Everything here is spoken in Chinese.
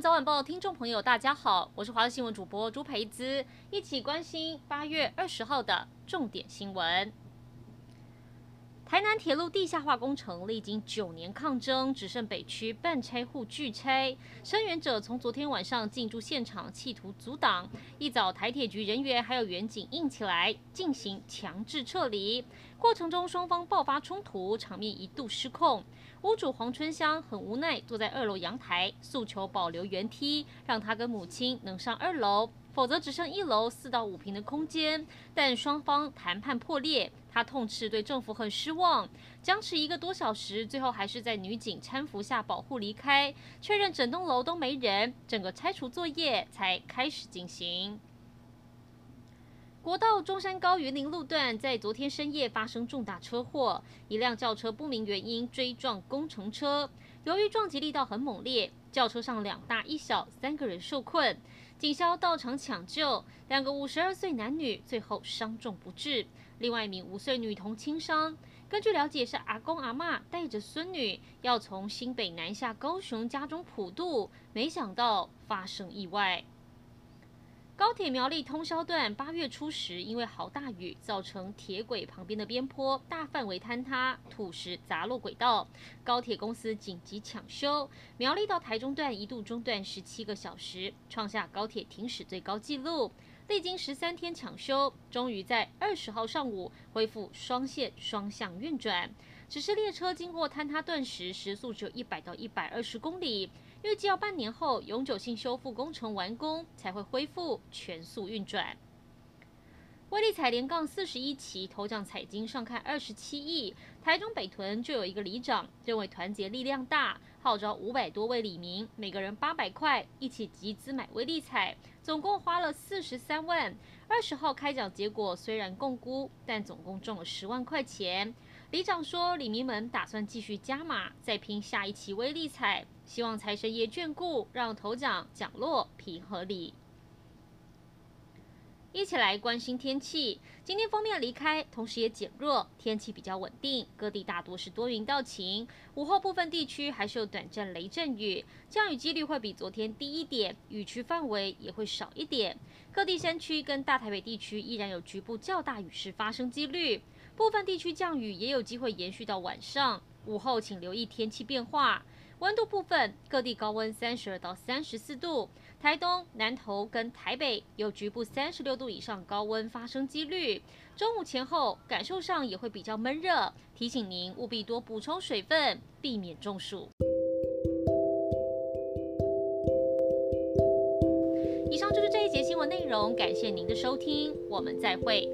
早晚报听众朋友，大家好，我是华视新闻主播朱培姿，一起关心八月二十号的重点新闻。台南铁路地下化工程历经九年抗争，只剩北区半拆户拒拆，声援者从昨天晚上进驻现场，企图阻挡。一早，台铁局人员还有员警硬起来，进行强制撤离。过程中双方爆发冲突，场面一度失控。屋主黄春香很无奈，坐在二楼阳台，诉求保留原梯，让他跟母亲能上二楼。否则只剩一楼四到五平的空间，但双方谈判破裂，他痛斥对政府很失望，僵持一个多小时，最后还是在女警搀扶下保护离开，确认整栋楼都没人，整个拆除作业才开始进行。国道中山高云林路段在昨天深夜发生重大车祸，一辆轿车不明原因追撞工程车，由于撞击力道很猛烈，轿车上两大一小三个人受困。警消到场抢救，两个五十二岁男女最后伤重不治，另外一名五岁女童轻伤。根据了解，是阿公阿嬷带着孙女要从新北南下高雄家中普渡，没想到发生意外。高铁苗栗通宵段八月初时，因为豪大雨，造成铁轨旁边的边坡大范围坍塌，土石砸落轨道。高铁公司紧急抢修，苗栗到台中段一度中断十七个小时，创下高铁停驶最高纪录。历经十三天抢修，终于在二十号上午恢复双线双向运转。只是列车经过坍塌段时，时速只有一百到一百二十公里。预计要半年后永久性修复工程完工，才会恢复全速运转。威力彩连杠四十一期头奖彩金上看二十七亿，台中北屯就有一个里长认为团结力量大，号召五百多位里民，每个人八百块，一起集资买威力彩，总共花了四十三万。二十号开奖结果虽然共估，但总共中了十万块钱。里长说，里民们打算继续加码，再拼下一期威力彩。希望财神爷眷顾，让头奖奖落平合理。一起来关心天气。今天锋面离开，同时也减弱，天气比较稳定。各地大多是多云到晴，午后部分地区还是有短暂雷阵雨，降雨几率会比昨天低一点，雨区范围也会少一点。各地山区跟大台北地区依然有局部较大雨势发生几率，部分地区降雨也有机会延续到晚上。午后请留意天气变化。温度部分，各地高温三十二到三十四度，台东、南投跟台北有局部三十六度以上高温发生几率。中午前后感受上也会比较闷热，提醒您务必多补充水分，避免中暑。以上就是这一节新闻内容，感谢您的收听，我们再会。